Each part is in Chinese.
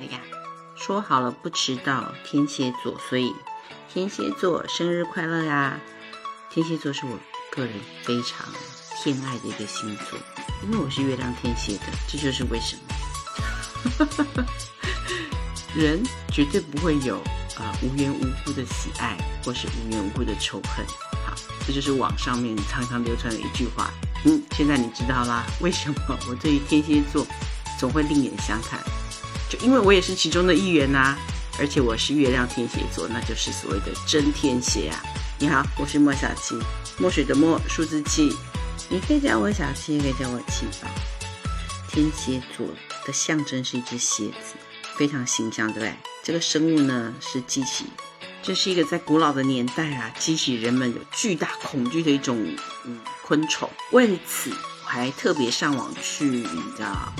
哎呀，说好了不迟到，天蝎座，所以天蝎座生日快乐呀！天蝎座是我个人非常偏爱的一个星座，因为我是月亮天蝎的，这就是为什么。人绝对不会有啊无缘无故的喜爱，或是无缘无故的仇恨。好，这就是网上面常常流传的一句话。嗯，现在你知道啦，为什么我对于天蝎座总会另眼相看？因为我也是其中的一员呐，而且我是月亮天蝎座，那就是所谓的真天蝎啊。你好，我是莫小七，墨水的墨，数字七，你可以叫我小七，也可以叫我七宝。天蝎座的象征是一只蝎子，非常形象，对不对？这个生物呢是激起，这是一个在古老的年代啊，激起人们有巨大恐惧的一种嗯昆虫。为此，我还特别上网去，你知道。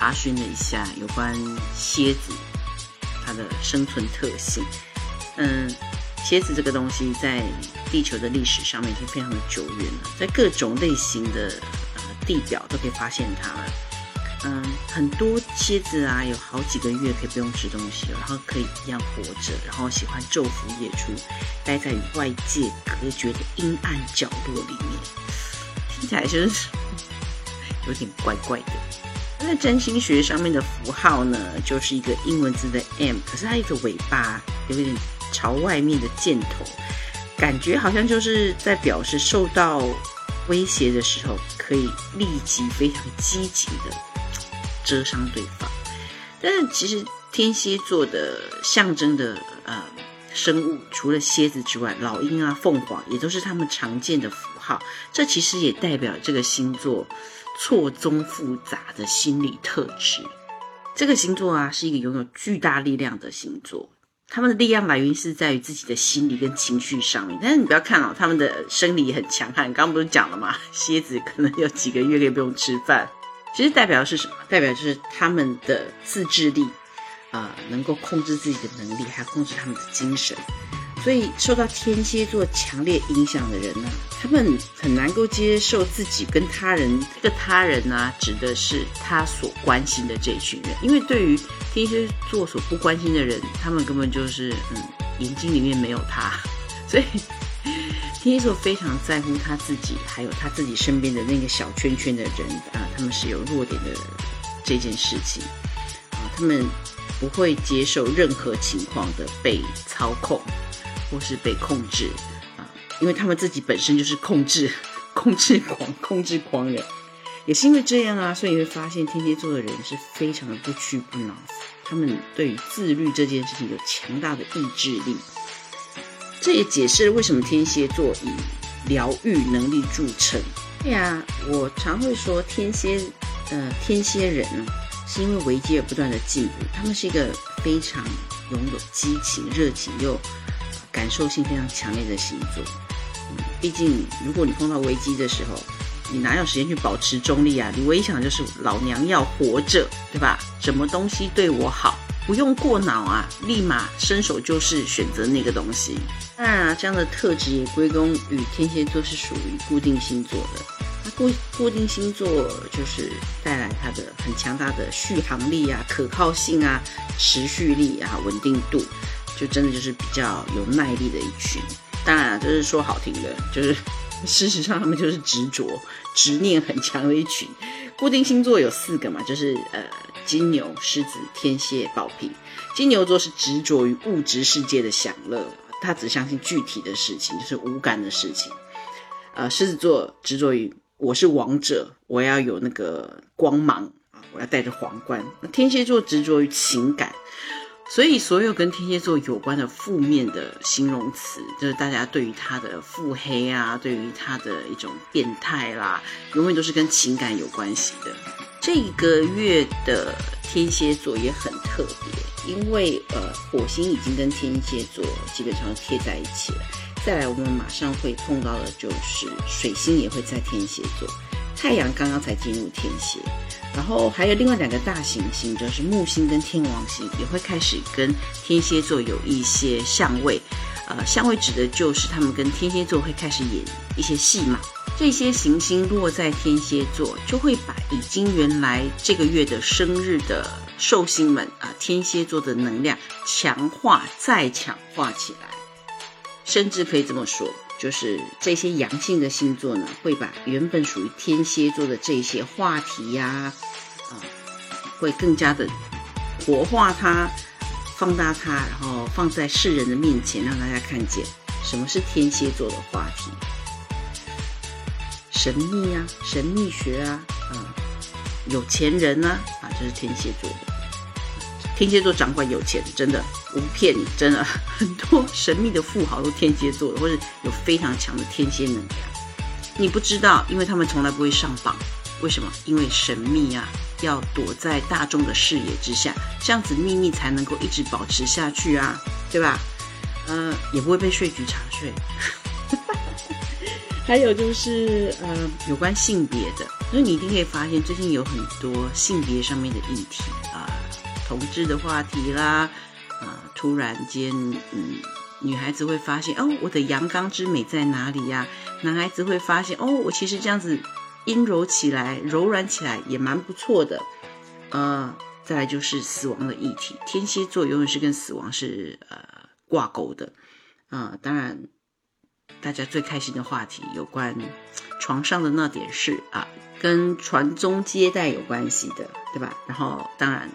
查询了一下有关蝎子它的生存特性，嗯，蝎子这个东西在地球的历史上面已经非常的久远了，在各种类型的呃地表都可以发现它。了，嗯，很多蝎子啊有好几个月可以不用吃东西，然后可以一样活着，然后喜欢昼伏夜出，待在与外界隔绝的阴暗角落里面，听起来就是 有点怪怪的。在占星学上面的符号呢，就是一个英文字的 M，可是它一个尾巴有一点朝外面的箭头，感觉好像就是在表示受到威胁的时候，可以立即非常积极的蛰伤对方。但是其实天蝎座的象征的呃生物，除了蝎子之外，老鹰啊、凤凰也都是他们常见的符号。这其实也代表这个星座。错综复杂的心理特质，这个星座啊是一个拥有巨大力量的星座。他们的力量来源是在于自己的心理跟情绪上面。但是你不要看哦，他们的生理很强悍。刚刚不是讲了吗？蝎子可能有几个月可以不用吃饭，其实代表是什么？代表就是他们的自制力，啊，能够控制自己的能力，还控制他们的精神。所以受到天蝎座强烈影响的人呢，他们很难够接受自己跟他人。这个他人呢，指的是他所关心的这群人。因为对于天蝎座所不关心的人，他们根本就是嗯，眼睛里面没有他。所以天蝎座非常在乎他自己，还有他自己身边的那个小圈圈的人啊，他们是有弱点的这件事情啊，他们不会接受任何情况的被操控。或是被控制啊，因为他们自己本身就是控制、控制狂、控制狂人，也是因为这样啊，所以你会发现天蝎座的人是非常的不屈不挠，他们对于自律这件事情有强大的意志力。这也解释了为什么天蝎座以疗愈能力著称。对呀，我常会说天蝎，呃，天蝎人呢，是因为危机而不断的进步，他们是一个非常拥有激情、热情又。感受性非常强烈的星座，毕竟如果你碰到危机的时候，你哪有时间去保持中立啊？你唯一想的就是老娘要活着，对吧？什么东西对我好，不用过脑啊，立马伸手就是选择那个东西。当然啊，这样的特质也归功于天蝎座是属于固定星座的，那固固定星座就是带来它的很强大的续航力啊、可靠性啊、持续力啊、稳定度。就真的就是比较有耐力的一群，当然这是说好听的，就是事实上他们就是执着、执念很强的一群。固定星座有四个嘛，就是呃金牛、狮子、天蝎、宝瓶。金牛座是执着于物质世界的享乐，他只相信具体的事情，就是无感的事情。呃，狮子座执着于我是王者，我要有那个光芒啊，我要戴着皇冠。那天蝎座执着于情感。所以，所有跟天蝎座有关的负面的形容词，就是大家对于他的腹黑啊，对于他的一种变态啦，永远都是跟情感有关系的。这个月的天蝎座也很特别，因为呃，火星已经跟天蝎座基本上贴在一起了。再来，我们马上会碰到的就是水星也会在天蝎座。太阳刚刚才进入天蝎，然后还有另外两个大行星，就是木星跟天王星，也会开始跟天蝎座有一些相位。呃，相位指的就是他们跟天蝎座会开始演一些戏码，这些行星落在天蝎座，就会把已经原来这个月的生日的寿星们啊，天蝎座的能量强化再强化起来，甚至可以这么说，就是这些阳性的星座呢，会把原本属于天蝎座的这些话题呀，啊，会更加的活化它，放大它，然后放在世人的面前，让大家看见什么是天蝎座的话题。神秘啊，神秘学啊，啊，有钱人啊，啊，这是天蝎座的。天蝎座掌管有钱，真的不骗你，真的很多神秘的富豪都天蝎座的，或者有非常强的天蝎能量。你不知道，因为他们从来不会上榜。为什么？因为神秘啊，要躲在大众的视野之下，这样子秘密才能够一直保持下去啊，对吧？呃，也不会被税局查税。还有就是，呃，有关性别的，所以你一定可以发现，最近有很多性别上面的议题，同志的话题啦，啊，突然间，嗯，女孩子会发现，哦，我的阳刚之美在哪里呀？男孩子会发现，哦，我其实这样子阴柔起来、柔软起来也蛮不错的。呃，再来就是死亡的议题，天蝎座永远是跟死亡是呃挂钩的，啊，当然。大家最开心的话题，有关床上的那点事啊，跟传宗接代有关系的，对吧？然后当然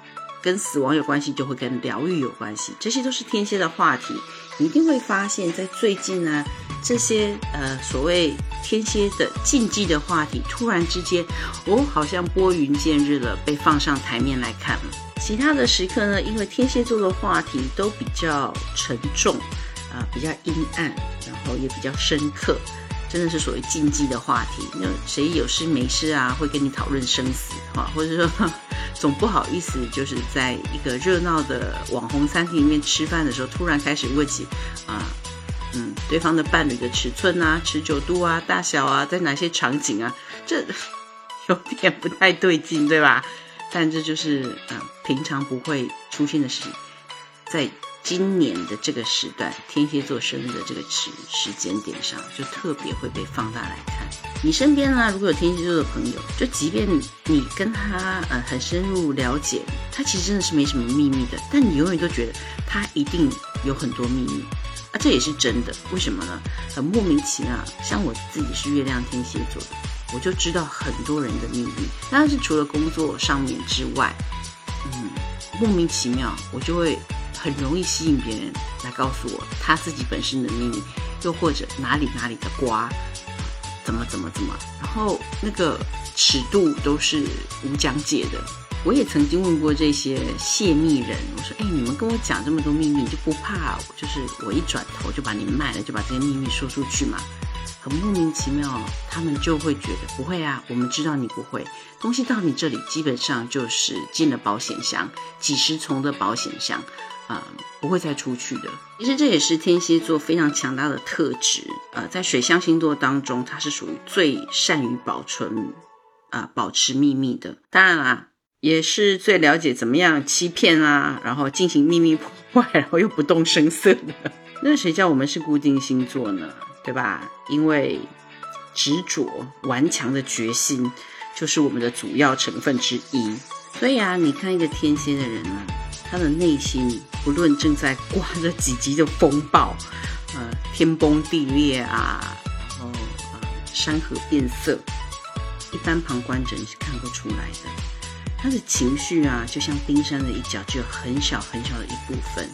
跟死亡有关系，就会跟疗愈有关系，这些都是天蝎的话题。你一定会发现，在最近呢，这些呃所谓天蝎的禁忌的话题，突然之间，哦，好像拨云见日了，被放上台面来看了。其他的时刻呢，因为天蝎座的话题都比较沉重。啊，比较阴暗，然后也比较深刻，真的是所谓禁忌的话题。那谁有事没事啊，会跟你讨论生死啊，或者说总不好意思，就是在一个热闹的网红餐厅里面吃饭的时候，突然开始问起啊，嗯，对方的伴侣的尺寸啊、持久度啊、大小啊，在哪些场景啊，这 有点不太对劲，对吧？但这就是啊，平常不会出现的事情，在。今年的这个时段，天蝎座生日的这个时时间点上，就特别会被放大来看。你身边呢，如果有天蝎座的朋友，就即便你跟他呃很深入了解，他其实真的是没什么秘密的，但你永远都觉得他一定有很多秘密啊，这也是真的。为什么呢？很莫名其妙。像我自己是月亮天蝎座的，我就知道很多人的秘密。当然是除了工作上面之外，嗯，莫名其妙，我就会。很容易吸引别人来告诉我他自己本身的秘密，又或者哪里哪里的瓜，怎么怎么怎么，然后那个尺度都是无疆界的。我也曾经问过这些泄密人，我说：“哎，你们跟我讲这么多秘密，就不怕就是我一转头就把你卖了，就把这些秘密说出去嘛？”很莫名其妙，他们就会觉得不会啊，我们知道你不会，东西到你这里基本上就是进了保险箱，几十重的保险箱。啊，不会再出去的。其实这也是天蝎座非常强大的特质。呃，在水象星座当中，它是属于最善于保存、啊保持秘密的。当然啦，也是最了解怎么样欺骗啊，然后进行秘密破坏，然后又不动声色的。那谁叫我们是固定星座呢？对吧？因为执着、顽强的决心，就是我们的主要成分之一。所以啊，你看一个天蝎的人呢。他的内心不论正在刮着几级的风暴，呃，天崩地裂啊，然后，山河变色，一般旁观者你是看不出来的。他的情绪啊，就像冰山的一角，只有很小很小的一部分。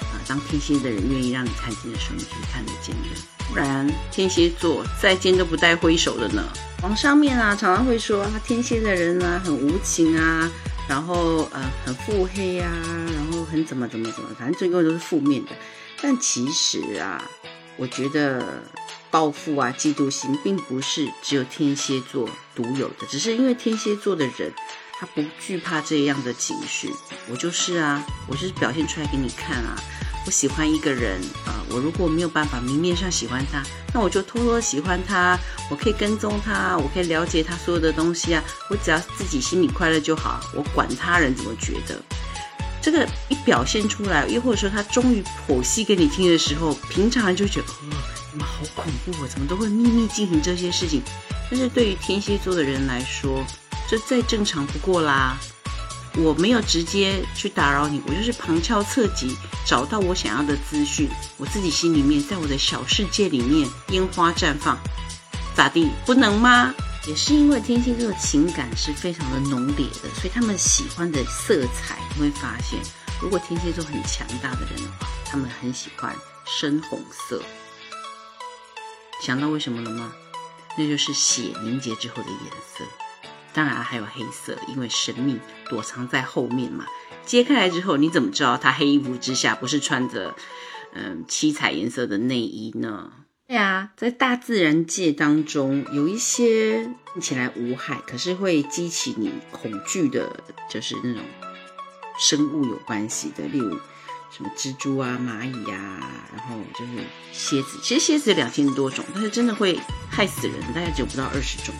啊，当天蝎的人愿意让你看见的时候，你是看得见的。不然，天蝎座再见都不带挥手的呢。网上面啊，常常会说他天蝎的人呢，很无情啊。然后呃很腹黑呀，然后很怎么怎么怎么，反正最后都是负面的。但其实啊，我觉得报复啊、嫉妒心并不是只有天蝎座独有的，只是因为天蝎座的人他不惧怕这样的情绪。我就是啊，我就是表现出来给你看啊。我喜欢一个人啊，我如果没有办法明面上喜欢他，那我就偷偷喜欢他。我可以跟踪他，我可以了解他所有的东西啊。我只要自己心里快乐就好，我管他人怎么觉得。这个一表现出来，又或者说他终于剖析给你听的时候，平常人就觉得哦，你们好恐怖哦，怎么都会秘密进行这些事情？但是对于天蝎座的人来说，这再正常不过啦。我没有直接去打扰你，我就是旁敲侧击找到我想要的资讯，我自己心里面在我的小世界里面烟花绽放，咋地？不能吗？也是因为天蝎座的情感是非常的浓烈的，所以他们喜欢的色彩，你会发现，如果天蝎座很强大的人的话，他们很喜欢深红色。想到为什么了吗？那就是血凝结之后的颜色。当然还有黑色，因为神秘躲藏在后面嘛。揭开来之后，你怎么知道他黑衣服之下不是穿着嗯七彩颜色的内衣呢？对啊，在大自然界当中，有一些看起来无害，可是会激起你恐惧的，就是那种生物有关系的，例如什么蜘蛛啊、蚂蚁啊，然后就是蝎子。其实蝎子有两千多种，但是真的会害死人，大概只有不到二十种。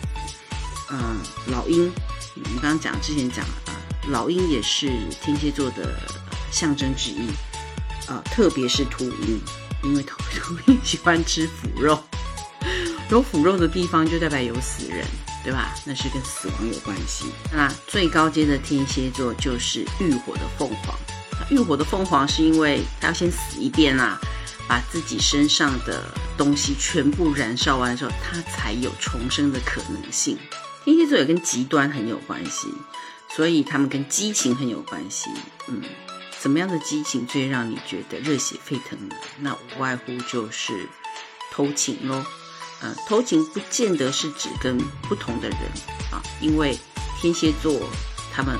嗯，老鹰，我们刚刚讲之前讲啊，老鹰也是天蝎座的象征之一啊，特别是秃鹰，因为秃鹰喜欢吃腐肉，有腐肉的地方就代表有死人，对吧？那是跟死亡有关系。那最高阶的天蝎座就是浴火的凤凰，浴火的凤凰是因为它要先死一遍啊，把自己身上的东西全部燃烧完的时候，它才有重生的可能性。天蝎座也跟极端很有关系，所以他们跟激情很有关系。嗯，怎么样的激情最让你觉得热血沸腾呢？那无外乎就是偷情喽。嗯，偷情不见得是指跟不同的人啊，因为天蝎座他们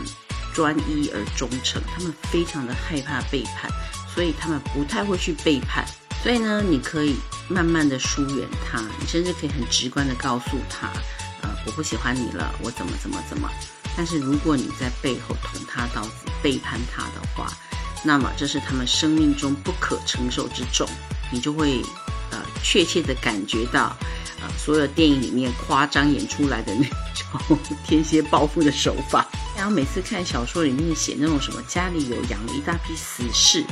专一而忠诚，他们非常的害怕背叛，所以他们不太会去背叛。所以呢，你可以慢慢的疏远他，你甚至可以很直观的告诉他。呃我不喜欢你了，我怎么怎么怎么？但是如果你在背后捅他刀子，背叛他的话，那么这是他们生命中不可承受之重，你就会呃确切的感觉到，呃所有电影里面夸张演出来的那种 天蝎报复的手法。然后每次看小说里面写那种什么家里有养了一大批死士，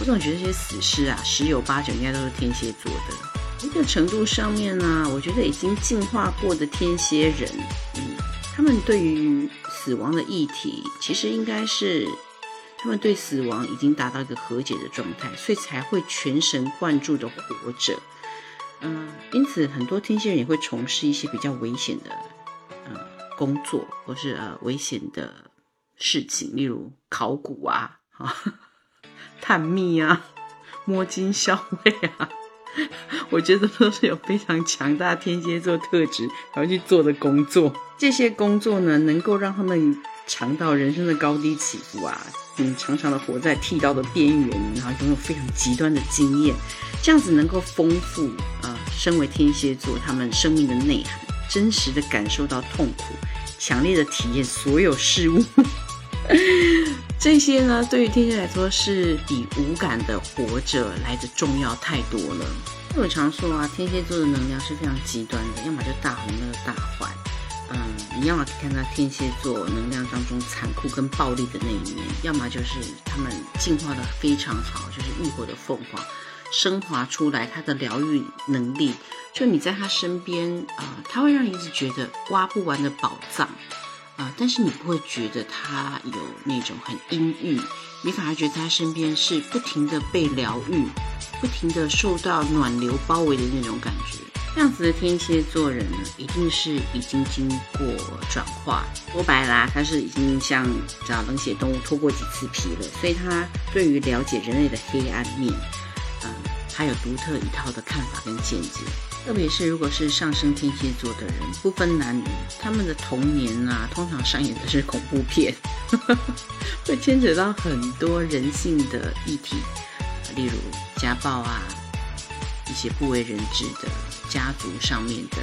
我总觉得这些死士啊，十有八九应该都是天蝎座的。一个程度上面呢，我觉得已经进化过的天蝎人，嗯，他们对于死亡的议题，其实应该是他们对死亡已经达到一个和解的状态，所以才会全神贯注的活着。嗯，因此很多天蝎人也会从事一些比较危险的呃工作，或是呃危险的事情，例如考古啊、啊 探秘啊、摸金校尉啊。我觉得都是有非常强大天蝎座特质然后去做的工作。这些工作呢，能够让他们尝到人生的高低起伏啊，嗯，常常的活在剃刀的边缘，然后拥有非常极端的经验，这样子能够丰富啊，身为天蝎座他们生命的内涵，真实的感受到痛苦，强烈的体验所有事物。这些呢，对于天蝎来说是比无感的活着来的重要太多了。我常说啊，天蝎座的能量是非常极端的，要么就大红，要么大坏。嗯，你要么看到天蝎座能量当中残酷跟暴力的那一面，要么就是他们进化的非常好，就是浴火的凤凰，升华出来他的疗愈能力。就你在他身边啊，他会让你一直觉得挖不完的宝藏。啊！但是你不会觉得他有那种很阴郁，你反而觉得他身边是不停的被疗愈，不停的受到暖流包围的那种感觉。这样子的天蝎座人呢，一定是已经经过转化。说白啦，他是已经像找冷血动物脱过几次皮了，所以他对于了解人类的黑暗面，嗯，他有独特一套的看法跟见解。特别是如果是上升天蝎座的人，不分男女，他们的童年啊，通常上演的是恐怖片，会牵扯到很多人性的议题，例如家暴啊，一些不为人知的家族上面的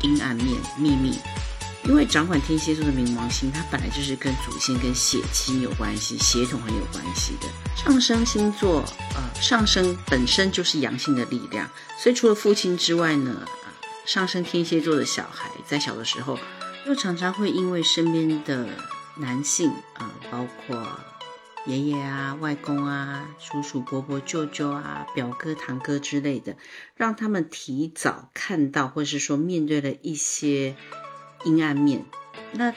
阴暗面、秘密。因为掌管天蝎座的冥王星，它本来就是跟祖先、跟血亲有关系、血统很有关系的。上升星座，呃，上升本身就是阳性的力量，所以除了父亲之外呢，上升天蝎座的小孩在小的时候，又常常会因为身边的男性，啊，包括爷爷啊、外公啊、叔叔、伯伯、舅舅啊、表哥、堂哥之类的，让他们提早看到，或是说面对了一些阴暗面，那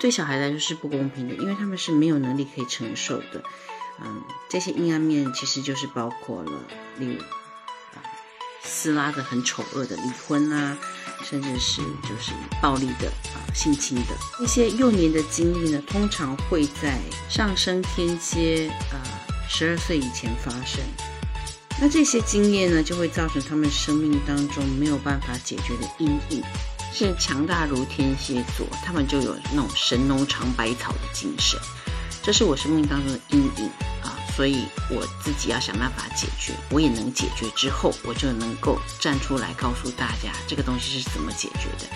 对小孩来说是不公平的，因为他们是没有能力可以承受的。嗯，这些阴暗面其实就是包括了，例如啊，撕拉的很丑恶的离婚啊。甚至是就是暴力的啊，性侵的一些幼年的经历呢，通常会在上升天蝎啊十二岁以前发生。那这些经验呢，就会造成他们生命当中没有办法解决的阴影。是强大如天蝎座，他们就有那种神农尝百草的精神。这是我生命当中的阴影啊。所以我自己要想办法解决，我也能解决之后，我就能够站出来告诉大家这个东西是怎么解决的。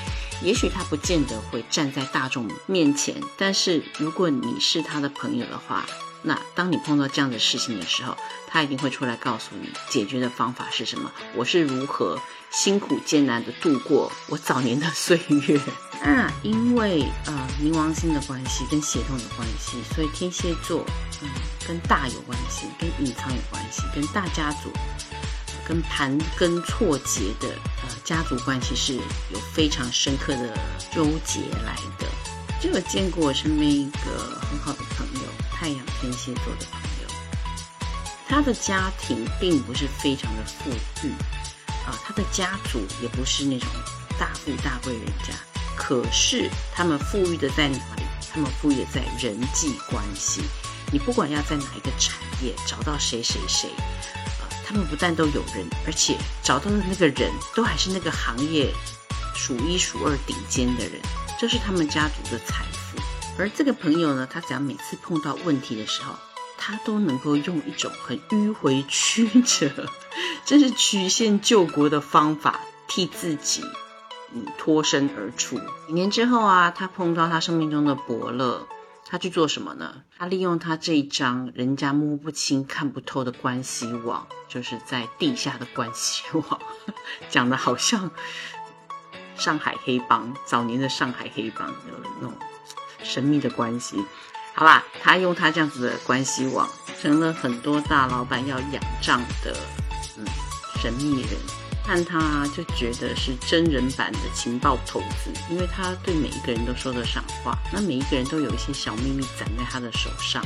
也许他不见得会站在大众面前，但是如果你是他的朋友的话，那当你碰到这样的事情的时候，他一定会出来告诉你解决的方法是什么。我是如何辛苦艰难的度过我早年的岁月。那因为呃冥王星的关系跟血统的关系，所以天蝎座嗯跟大有关系，跟隐藏有关系，跟大家族、跟盘根错节的呃家族关系是有非常深刻的纠结来的。就有见过我身边一个很好的朋友，太阳天蝎座的朋友，他的家庭并不是非常的富裕啊，他的家族也不是那种大富大贵人家。可是他们富裕的在哪里？他们富裕在人际关系。你不管要在哪一个产业找到谁谁谁，呃，他们不但都有人，而且找到的那个人都还是那个行业数一数二顶尖的人，这是他们家族的财富。而这个朋友呢，他只要每次碰到问题的时候，他都能够用一种很迂回曲折，真是曲线救国的方法替自己嗯。脱身而出。几年之后啊，他碰到他生命中的伯乐，他去做什么呢？他利用他这一张人家摸不清、看不透的关系网，就是在地下的关系网，讲的好像上海黑帮早年的上海黑帮有那种神秘的关系。好啦，他用他这样子的关系网，成了很多大老板要仰仗的嗯神秘人。看他就觉得是真人版的情报头子，因为他对每一个人都说得上话，那每一个人都有一些小秘密攒在他的手上。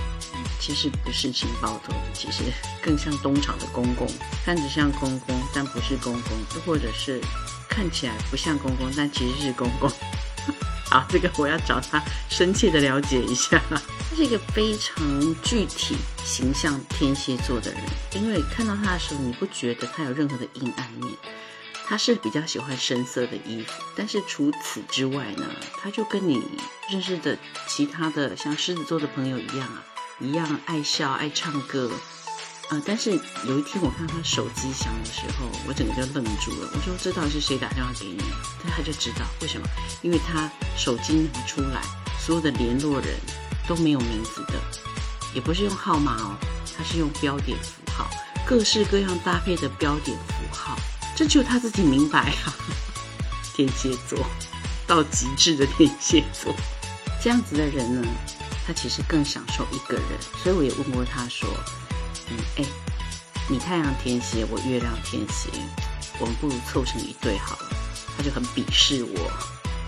其实不是情报头，其实更像东厂的公公，看着像公公，但不是公公，又或者是看起来不像公公，但其实是公公。好，这个我要找他深切的了解一下。他是一个非常具体形象天蝎座的人，因为看到他的时候，你不觉得他有任何的阴暗面。他是比较喜欢深色的衣服，但是除此之外呢，他就跟你认识的其他的像狮子座的朋友一样啊，一样爱笑爱唱歌。呃，但是有一天我看他手机响的时候，我整个就愣住了。我说这到底是谁打电话给你？但他就知道为什么，因为他手机拿出来，所有的联络人都没有名字的，也不是用号码哦，他是用标点符号，各式各样搭配的标点符号，这只有他自己明白啊。天蝎座到极致的天蝎座，这样子的人呢，他其实更享受一个人。所以我也问过他说。哎，你太阳天蝎，我月亮天蝎，我们不如凑成一对好了。他就很鄙视我，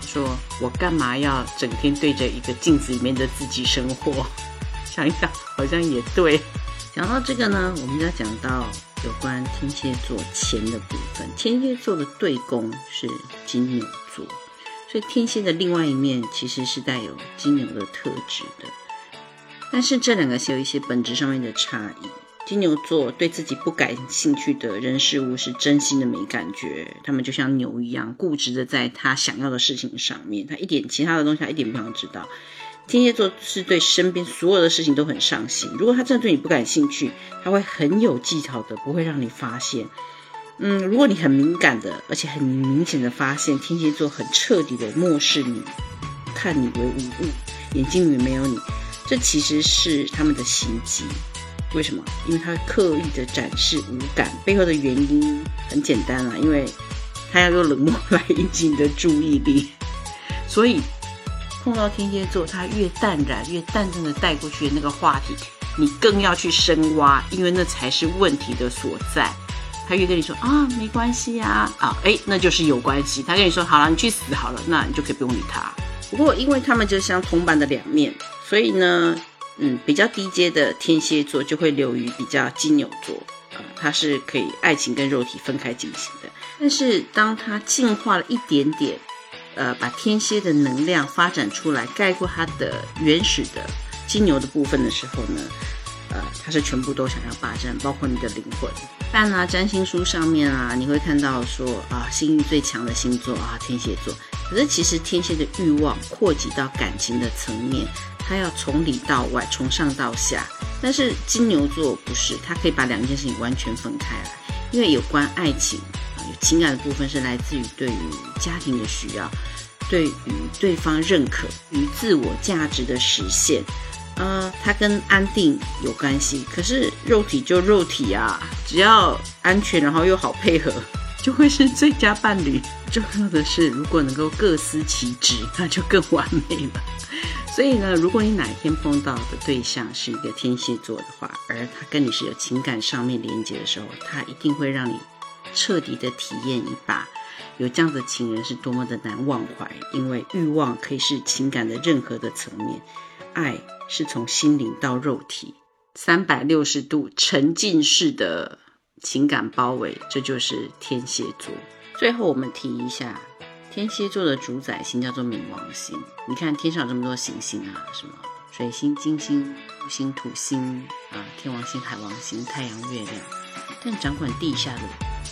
说我干嘛要整天对着一个镜子里面的自己生活？想一想，好像也对。讲到这个呢，我们要讲到有关天蝎座钱的部分。天蝎座的对宫是金牛座，所以天蝎的另外一面其实是带有金牛的特质的。但是这两个是有一些本质上面的差异。金牛座对自己不感兴趣的人事物是真心的没感觉，他们就像牛一样固执的在他想要的事情上面，他一点其他的东西他一点不想知道。天蝎座是对身边所有的事情都很上心，如果他真的对你不感兴趣，他会很有技巧的，不会让你发现。嗯，如果你很敏感的，而且很明显的发现天蝎座很彻底的漠视你，看你为无物，眼睛里没有你，这其实是他们的心机。为什么？因为他刻意的展示无感，背后的原因很简单啦，因为他要用冷漠来引起你的注意力。所以碰到天蝎座，他越淡然、越淡定的带过去的那个话题，你更要去深挖，因为那才是问题的所在。他越跟你说啊，没关系呀，啊，哎，那就是有关系。他跟你说好了，你去死好了，那你就可以不用理他。不过，因为他们就像铜板的两面，所以呢，嗯，比较低阶的天蝎座就会流于比较金牛座，啊，它是可以爱情跟肉体分开进行的。但是，当它进化了一点点，呃，把天蝎的能量发展出来，盖过它的原始的金牛的部分的时候呢？呃，它是全部都想要霸占，包括你的灵魂。但啊，占星书上面啊，你会看到说啊，幸运最强的星座啊，天蝎座。可是其实天蝎的欲望扩及到感情的层面，他要从里到外，从上到下。但是金牛座不是，他可以把两件事情完全分开来，因为有关爱情啊，有情感的部分是来自于对于家庭的需要，对于对方认可与自我价值的实现。呃，它跟安定有关系，可是肉体就肉体啊，只要安全，然后又好配合，就会是最佳伴侣。重要的是，如果能够各司其职，那就更完美了。所以呢，如果你哪一天碰到的对象是一个天蝎座的话，而他跟你是有情感上面连接的时候，他一定会让你彻底的体验一把，有这样的情人是多么的难忘怀，因为欲望可以是情感的任何的层面。爱是从心灵到肉体，三百六十度沉浸式的情感包围，这就是天蝎座。最后我们提一下，天蝎座的主宰星叫做冥王星。你看天上这么多行星啊，什么水星、金星、木星、土星啊，天王星、海王星、太阳、月亮，但掌管地下的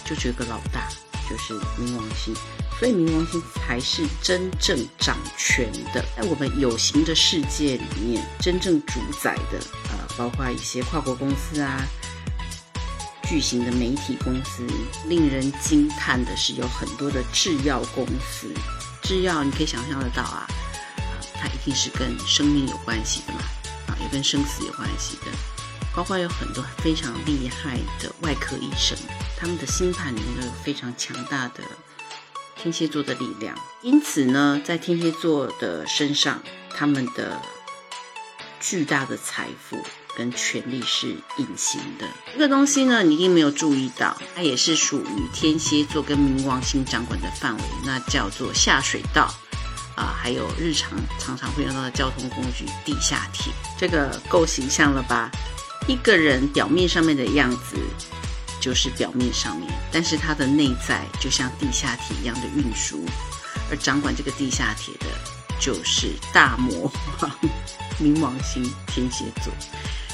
就只有个老大，就是冥王星。所以冥王星才是真正掌权的，在我们有形的世界里面，真正主宰的，呃，包括一些跨国公司啊，巨型的媒体公司。令人惊叹的是，有很多的制药公司，制药你可以想象得到啊，它一定是跟生命有关系的嘛，啊，也跟生死有关系的。包括有很多非常厉害的外科医生，他们的星盘里面都有非常强大的。天蝎座的力量，因此呢，在天蝎座的身上，他们的巨大的财富跟权力是隐形的。这个东西呢，你一定没有注意到，它也是属于天蝎座跟冥王星掌管的范围，那叫做下水道啊，还有日常常常会用到的交通工具——地下铁。这个够形象了吧？一个人表面上面的样子。就是表面上面，但是他的内在就像地下铁一样的运输，而掌管这个地下铁的，就是大魔王 冥王星天蝎座。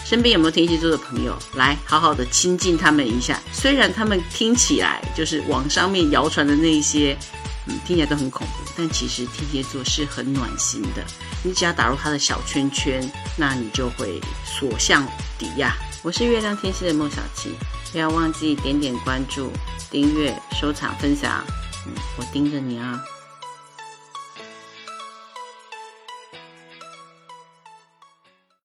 身边有没有天蝎座的朋友？来好好的亲近他们一下。虽然他们听起来就是网上面谣传的那些，嗯，听起来都很恐怖，但其实天蝎座是很暖心的。你只要打入他的小圈圈，那你就会所向抵亚。我是月亮天蝎的孟小七。不要忘记点点关注、订阅、收藏、分享，嗯，我盯着你啊。